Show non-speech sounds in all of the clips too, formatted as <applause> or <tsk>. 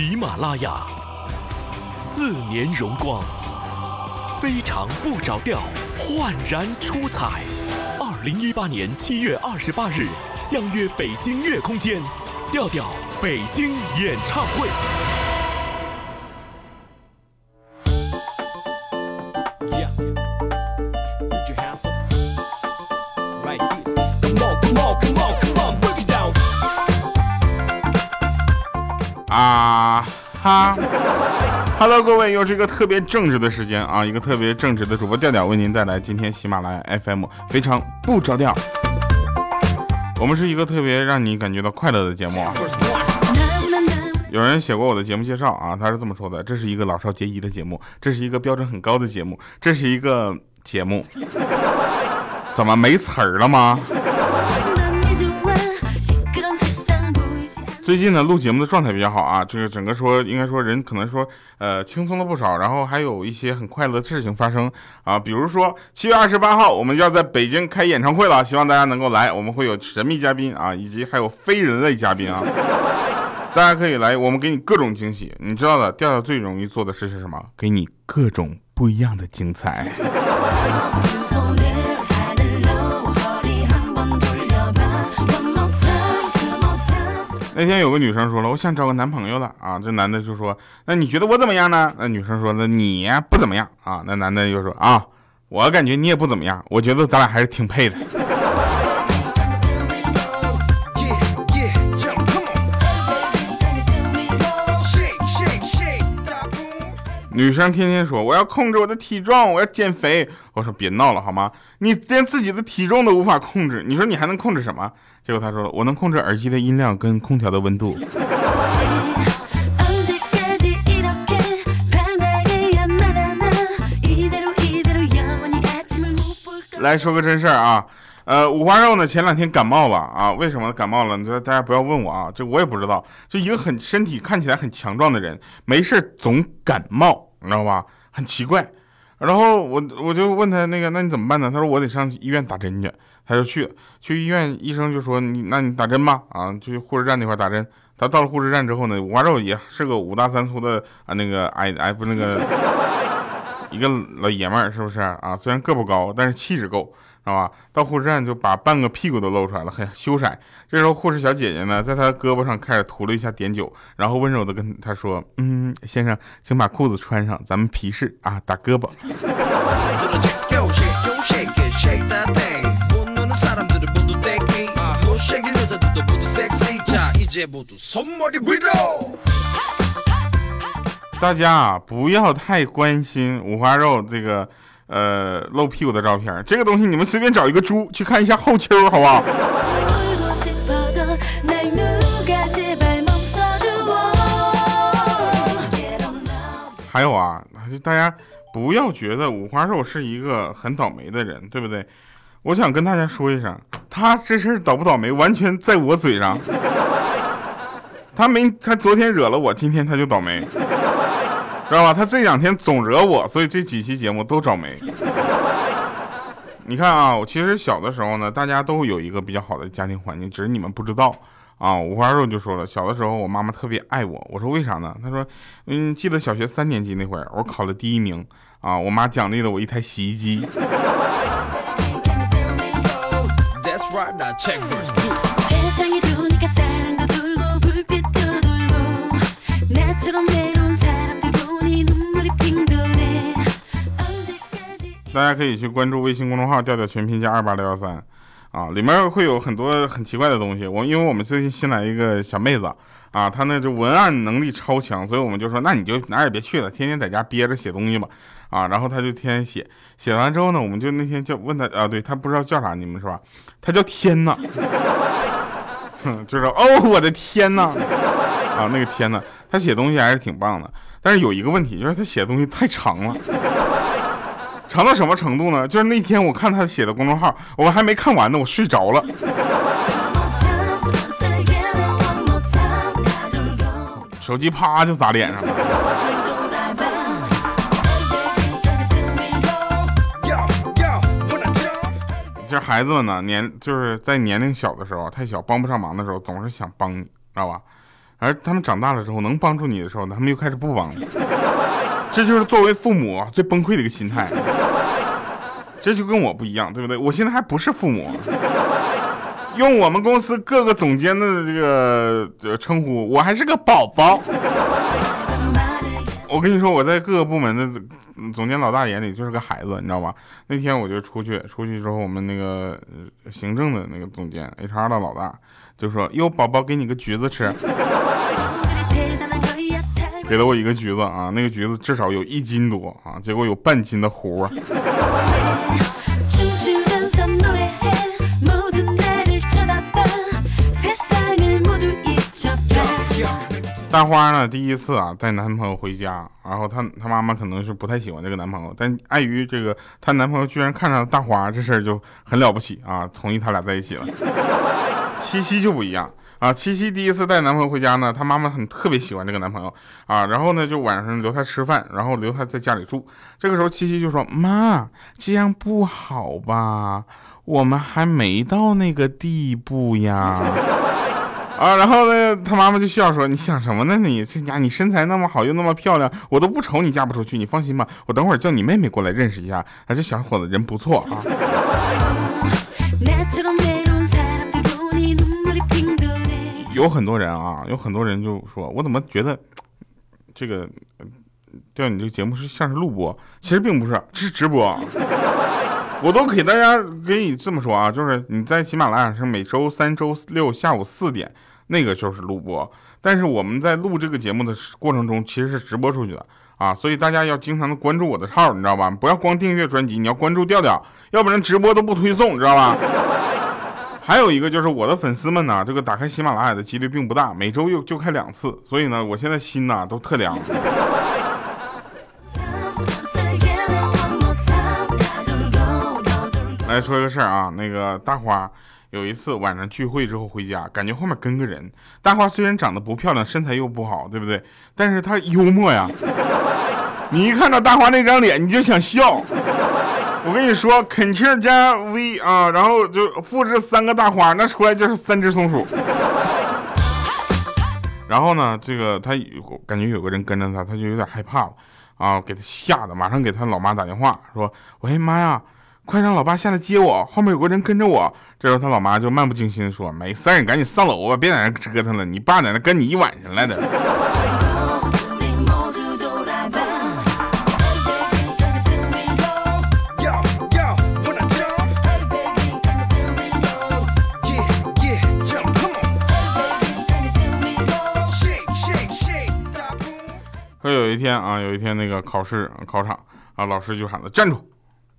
喜马拉雅，四年荣光，非常不着调，焕然出彩。二零一八年七月二十八日，相约北京乐空间，调调北京演唱会。，Hello，各位，又是一个特别正直的时间啊，一个特别正直的主播调调为您带来今天喜马拉雅 FM 非常不着调。我们是一个特别让你感觉到快乐的节目啊。有人写过我的节目介绍啊，他是这么说的：这是一个老少皆宜的节目，这是一个标准很高的节目，这是一个节目。怎么没词儿了吗？最近呢，录节目的状态比较好啊，这个整个说应该说人可能说呃轻松了不少，然后还有一些很快乐的事情发生啊，比如说七月二十八号我们要在北京开演唱会了，希望大家能够来，我们会有神秘嘉宾啊，以及还有非人类嘉宾啊，<laughs> 大家可以来，我们给你各种惊喜，你知道的，调调最容易做的事是什么？给你各种不一样的精彩。那天有个女生说了，我想找个男朋友了啊。这男的就说，那你觉得我怎么样呢？那女生说，那你不怎么样啊。那男的就说，啊，我感觉你也不怎么样，我觉得咱俩还是挺配的。女生天天说我要控制我的体重，我要减肥。我说别闹了好吗？你连自己的体重都无法控制，你说你还能控制什么？结果她说了，我能控制耳机的音量跟空调的温度。来说个真事儿啊。呃，五花肉呢？前两天感冒了啊？为什么感冒了？你说大家不要问我啊，这我也不知道。就一个很身体看起来很强壮的人，没事总感冒，你知道吧？很奇怪。然后我我就问他那个，那你怎么办呢？他说我得上医院打针去。他就去去医院，医生就说你那你打针吧啊，去护士站那块打针。他到了护士站之后呢，五花肉也是个五大三粗的啊，那个矮矮不那个一个老爷们儿是不是啊？虽然个不高，但是气质够。知道吧？到护士站就把半个屁股都露出来了，很羞涩。这时候护士小姐姐呢，在他胳膊上开始涂了一下碘酒，然后温柔的跟他说：“嗯，先生，请把裤子穿上，咱们皮试啊，打胳膊。”大家啊，不要太关心五花肉这个。呃，露屁股的照片，这个东西你们随便找一个猪去看一下后丘，好不好？<laughs> 还有啊，就大家不要觉得五花肉是一个很倒霉的人，对不对？我想跟大家说一声，他这事倒不倒霉，完全在我嘴上。他没，他昨天惹了我，今天他就倒霉。知道吧？他这两天总惹我，所以这几期节目都找没。你看啊，我其实小的时候呢，大家都有一个比较好的家庭环境，只是你们不知道啊。五花肉就说了，小的时候我妈妈特别爱我。我说为啥呢？他说，嗯，记得小学三年级那会儿，我考了第一名啊，我妈奖励了我一台洗衣机。大家可以去关注微信公众号“调调全拼加二八六幺三”，啊，里面会有很多很奇怪的东西。我因为我们最近新来一个小妹子，啊，她那就文案能力超强，所以我们就说，那你就哪也别去了，天天在家憋着写东西吧，啊，然后她就天天写，写完之后呢，我们就那天就问她，啊，对她不知道叫啥，你们是吧？她叫天呐，<laughs> 就是哦，我的天呐，啊，那个天呐，她写东西还是挺棒的，但是有一个问题，就是她写的东西太长了。长到什么程度呢？就是那天我看他写的公众号，我还没看完呢，我睡着了，手机啪就砸脸上了。这孩子们呢，年就是在年龄小的时候，太小帮不上忙的时候，总是想帮你，知道吧？而他们长大了之后能帮助你的时候，他们又开始不帮你。这就是作为父母最崩溃的一个心态。这就跟我不一样，对不对？我现在还不是父母。用我们公司各个总监的这个称呼，我还是个宝宝。我跟你说，我在各个部门的总监老大眼里就是个孩子，你知道吧？那天我就出去，出去之后，我们那个行政的那个总监 HR 的老大就说：“哟，宝宝，给你个橘子吃。”给了我一个橘子啊，那个橘子至少有一斤多啊，结果有半斤的核。<laughs> 大花呢，第一次啊带男朋友回家，然后她她妈妈可能是不太喜欢这个男朋友，但碍于这个她男朋友居然看上了大花，这事儿就很了不起啊，同意他俩在一起了。<laughs> 七夕就不一样啊，七夕第一次带男朋友回家呢，她妈妈很特别喜欢这个男朋友啊，然后呢就晚上留他吃饭，然后留他在家里住。这个时候七夕就说：“妈，这样不好吧？我们还没到那个地步呀。<laughs> ”啊，然后呢，他妈妈就笑说：“你想什么呢？你这家你身材那么好，又那么漂亮，我都不愁你嫁不出去。你放心吧，我等会儿叫你妹妹过来认识一下。啊，这小伙子人不错啊。<laughs> ”有很多人啊，有很多人就说：“我怎么觉得 <tsk> 这个调你这个节目是像是录播？其实并不是，<laughs> 是直播。我都给大家给你这么说啊，就是你在喜马拉雅上每周三、周六下午四点。”那个就是录播，但是我们在录这个节目的过程中，其实是直播出去的啊，所以大家要经常的关注我的号，你知道吧？不要光订阅专辑，你要关注调调，要不然直播都不推送，知道吧？还有一个就是我的粉丝们呢，这个打开喜马拉雅的几率并不大，每周又就开两次，所以呢，我现在心呐都特凉。<laughs> 来说一个事儿啊，那个大花。有一次晚上聚会之后回家，感觉后面跟个人。大花虽然长得不漂亮，身材又不好，对不对？但是她幽默呀。你一看到大花那张脸，你就想笑。我跟你说，Ctrl 加 V 啊，然后就复制三个大花，那出来就是三只松鼠。然后呢，这个他感觉有个人跟着他，他就有点害怕了啊，给他吓得，马上给他老妈打电话说：“喂，妈呀！”快让老爸下来接我，后面有个人跟着我。这时候他老妈就漫不经心的说：“没事，你赶紧上楼吧，别在那折腾了。你爸在那跟你一晚上来的。”有一天啊，有一天那个考试考场啊，老师就喊他站住。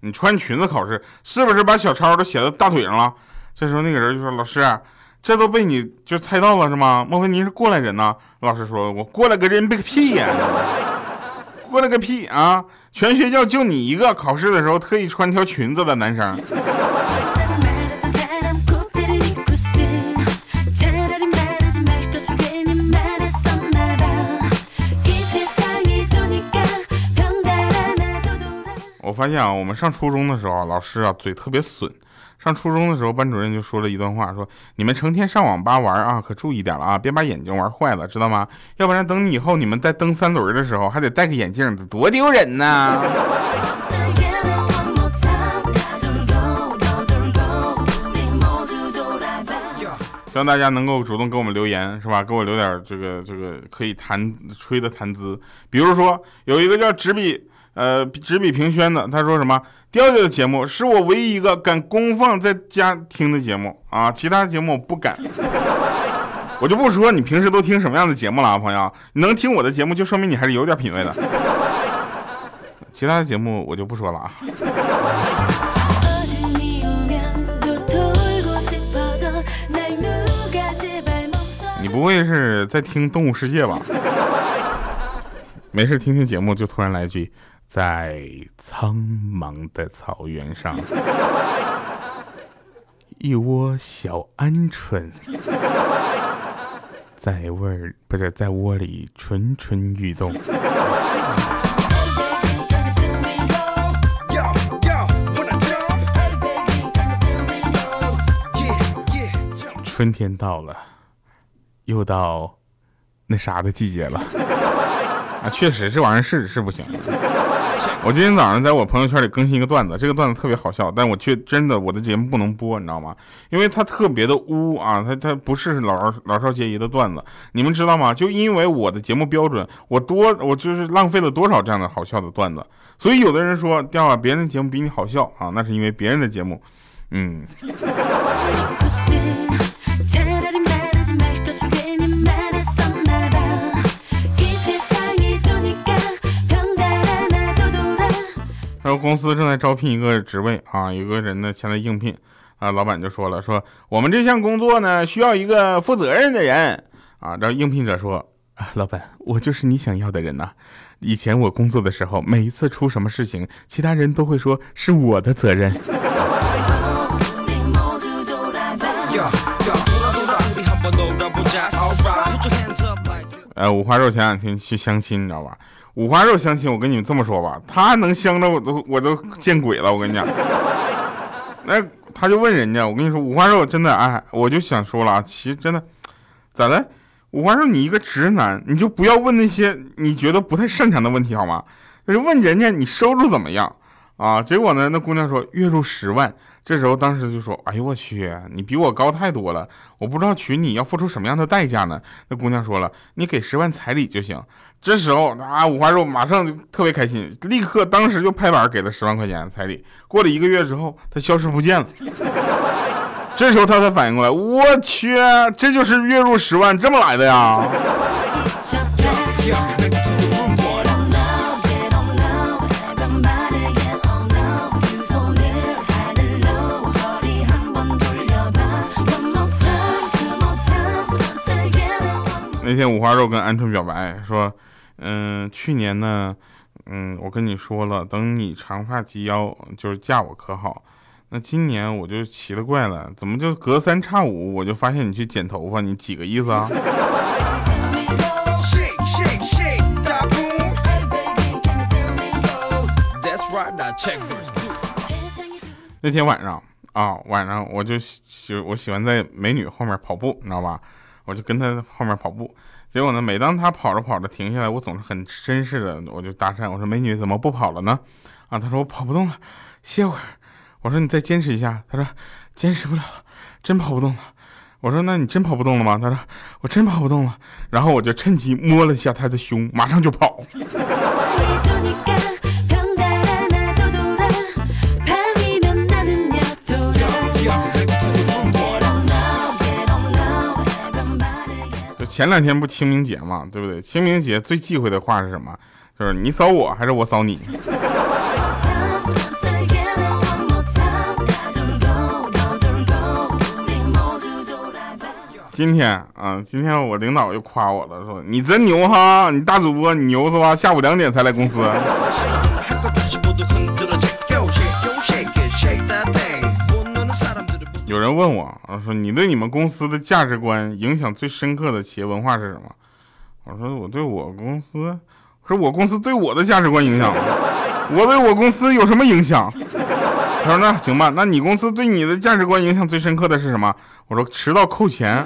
你穿裙子考试是不是把小抄都写到大腿上了？这时候那个人就说：“老师，这都被你就猜到了是吗？莫非您是过来人呢？”老师说：“我过来个人个屁呀，过来个屁啊！全学校就你一个考试的时候特意穿条裙子的男生。”发现啊，我们上初中的时候，老师啊嘴特别损。上初中的时候，班主任就说了一段话，说你们成天上网吧玩啊，可注意点了啊，别把眼睛玩坏了，知道吗？要不然等你以后你们再蹬三轮的时候，还得戴个眼镜，多丢人呐！希望大家能够主动给我们留言，是吧？给我留点这个这个可以谈吹的谈资，比如说有一个叫纸笔。呃，执笔评宣的，他说什么？调调的节目是我唯一一个敢公放在家听的节目啊，其他节目我不敢。<laughs> 我就不说你平时都听什么样的节目了啊，朋友，你能听我的节目，就说明你还是有点品位的。其他的节目我就不说了啊。<laughs> 你不会是在听《动物世界》吧？<laughs> 没事，听听节目就突然来一句。在苍茫的草原上，一窝小鹌鹑在窝儿不是在窝里蠢蠢欲动。春天到了，又到那啥的季节了。啊，确实这玩意儿是是不行。我今天早上在我朋友圈里更新一个段子，这个段子特别好笑，但我却真的我的节目不能播，你知道吗？因为它特别的污啊，它它不是老老少皆宜的段子，你们知道吗？就因为我的节目标准，我多我就是浪费了多少这样的好笑的段子，所以有的人说掉了，别人的节目比你好笑啊，那是因为别人的节目，嗯。然后公司正在招聘一个职位啊，有个人呢前来应聘，啊，老板就说了，说我们这项工作呢需要一个负责任的人啊。然后应聘者说，啊，老板，我就是你想要的人呐。以前我工作的时候，每一次出什么事情，其他人都会说是我的责任。<laughs> 呃，五花肉前两天去相亲，你知道吧？五花肉相亲，我跟你们这么说吧，他能相着我都我都见鬼了，我跟你讲。那他就问人家，我跟你说，五花肉真的哎，我就想说了，其实真的，咋的？五花肉，你一个直男，你就不要问那些你觉得不太擅长的问题好吗？他就问人家你收入怎么样啊？结果呢，那姑娘说月入十万。这时候当时就说，哎呦我去，你比我高太多了，我不知道娶你要付出什么样的代价呢？那姑娘说了，你给十万彩礼就行。这时候啊，五花肉马上就特别开心，立刻当时就拍板给了十万块钱彩礼。过了一个月之后，他消失不见了。这时候他才反应过来，我去，这就是月入十万这么来的呀！那天五花肉跟鹌鹑表白说。嗯，去年呢，嗯，我跟你说了，等你长发及腰，就是嫁我可好？那今年我就奇了怪了，怎么就隔三差五我就发现你去剪头发？你几个意思啊？<laughs> 那天晚上啊，晚上我就喜我喜欢在美女后面跑步，你知道吧？我就跟她后面跑步。结果呢？每当他跑着跑着停下来，我总是很绅士的，我就搭讪我说：“美女怎么不跑了呢？”啊，他说：“我跑不动了，歇会儿。”我说：“你再坚持一下。”他说：“坚持不了，真跑不动了。”我说：“那你真跑不动了吗？”他说：“我真跑不动了。”然后我就趁机摸了一下他的胸，马上就跑。<laughs> 前两天不清明节嘛，对不对？清明节最忌讳的话是什么？就是你扫我还是我扫你？今天啊，今天我领导又夸我了，说你真牛哈，你大主播你牛是吧？下午两点才来公司。有人问我，我说你对你们公司的价值观影响最深刻的企业文化是什么？我说我对我公司，说我公司对我的价值观影响，我对我公司有什么影响？他说那行吧，那你公司对你的价值观影响最深刻的是什么？我说迟到扣钱。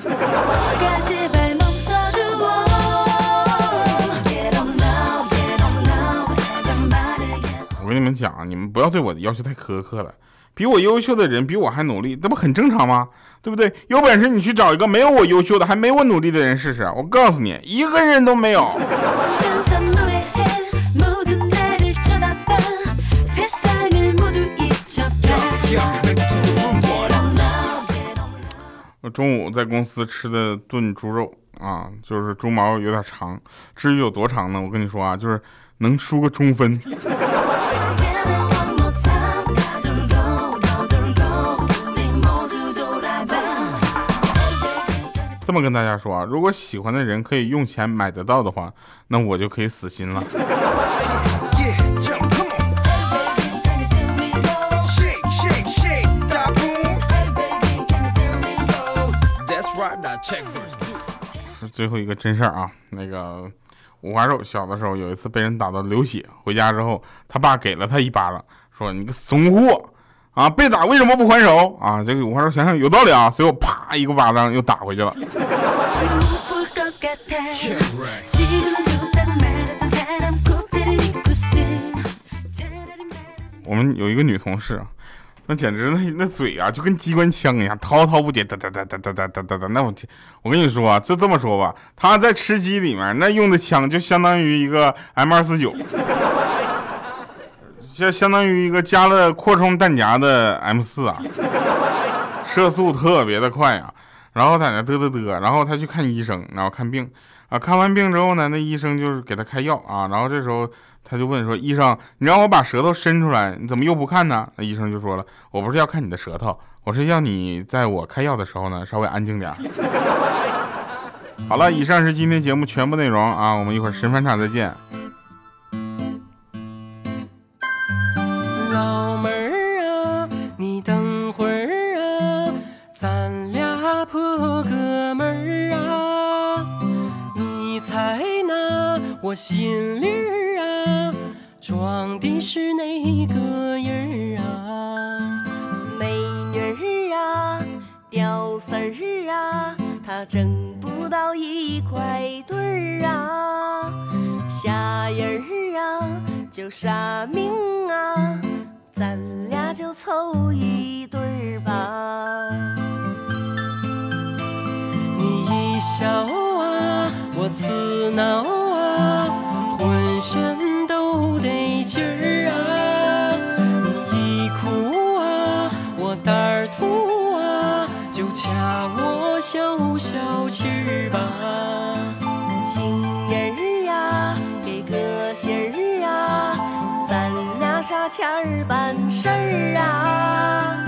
我跟你们讲，你们不要对我的要求太苛刻了。比我优秀的人比我还努力，这不很正常吗？对不对？有本事你去找一个没有我优秀的、还没我努力的人试试。我告诉你，一个人都没有。我中午在公司吃的炖猪肉啊，就是猪毛有点长。至于有多长呢？我跟你说啊，就是能输个中分。这么跟大家说啊，如果喜欢的人可以用钱买得到的话，那我就可以死心了。是最后一个真事儿啊，那个五花肉小的时候有一次被人打到流血，回家之后他爸给了他一巴掌，说你个怂货。啊！被打为什么不还手啊？这个五花肉想想有道理啊，所以我啪一个巴掌又打回去了。我们有一个女同事，那简直那那嘴啊，就跟机关枪一样，滔滔不绝，哒哒哒哒哒哒哒哒哒。那我我跟你说啊，就这么说吧，她在吃鸡里面那用的枪就相当于一个 M 二四九，就相当于一个加了扩充弹夹的 M 四啊，射速特别的快啊。然后在那嘚嘚嘚，然后他去看医生，然后看病啊，看完病之后呢，那医生就是给他开药啊，然后这时候。他就问说：“医生，你让我把舌头伸出来，你怎么又不看呢？”那医生就说了：“我不是要看你的舌头，我是要你在我开药的时候呢，稍微安静点。”好了，以上是今天节目全部内容啊，我们一会儿神返场再见。我心里儿啊。装的是哪个人儿啊？美女儿啊，屌丝儿啊，他挣不到一块堆儿啊。啥人儿啊，就啥命啊，咱俩就凑一对儿吧。你一笑啊，我刺挠我消消气儿吧。情人儿啊，给个信儿啊，咱俩啥前儿办事儿啊？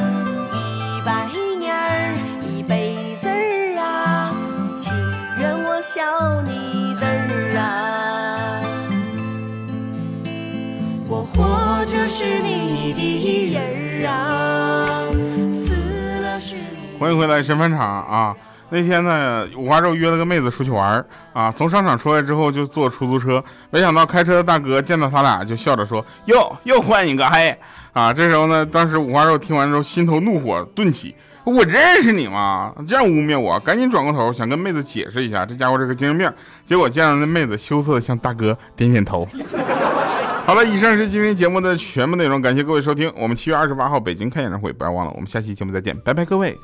一百年儿一辈子儿啊，情愿我笑你字儿啊。我活着是你的人儿啊，死了是你。欢迎回来神返场啊！那天呢，五花肉约了个妹子出去玩儿啊，从商场出来之后就坐出租车，没想到开车的大哥见到他俩就笑着说：“哟，又换一个嘿！”啊，这时候呢，当时五花肉听完之后心头怒火顿起，我认识你吗？这样污蔑我，赶紧转过头想跟妹子解释一下，这家伙是个精神病。结果见到那妹子羞涩的向大哥点点头。<laughs> 好了，以上是今天节目的全部内容，感谢各位收听。我们七月二十八号北京开演唱会，不要忘了，我们下期节目再见，拜拜，各位。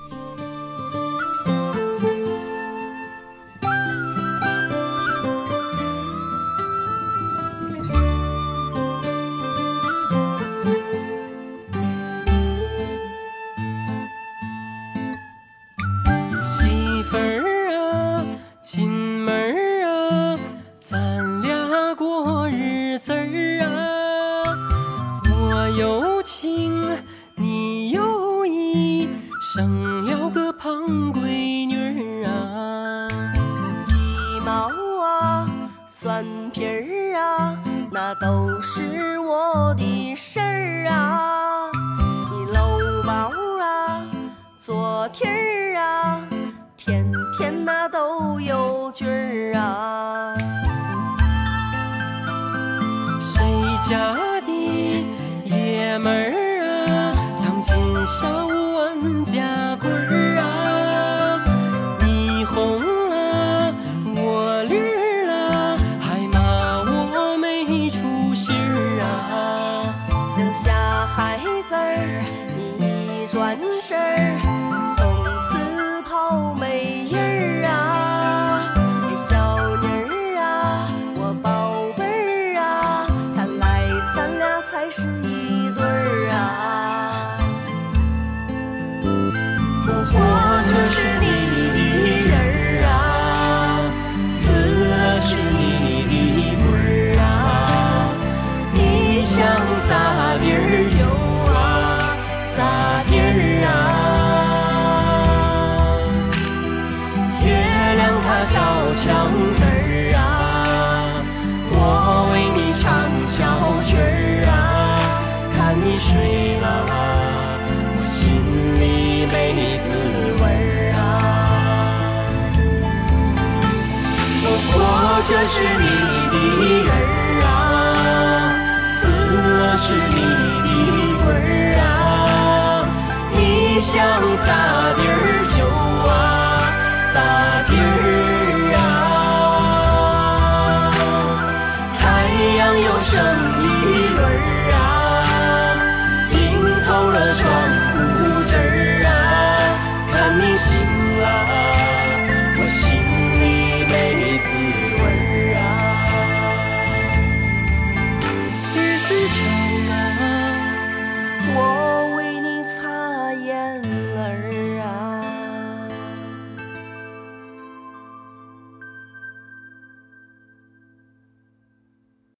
是你的人儿啊，死了是你的魂儿啊，你想咋地儿就啊咋地儿。